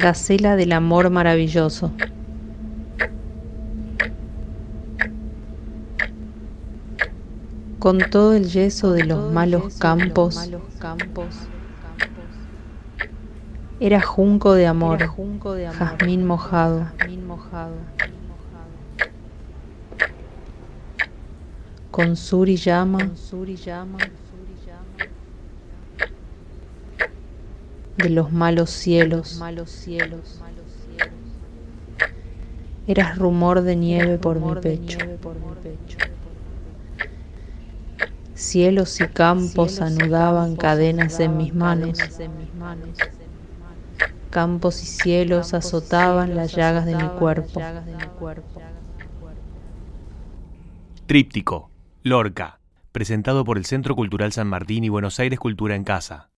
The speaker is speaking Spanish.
Gacela del amor maravilloso. Con todo el yeso de los malos campos, era junco de amor, jazmín mojado. Con sur y llama, de los malos cielos. Eras rumor de nieve por mi pecho. Cielos y campos anudaban cadenas en mis manos. Campos y cielos azotaban las llagas de mi cuerpo. Tríptico, Lorca, presentado por el Centro Cultural San Martín y Buenos Aires Cultura en Casa.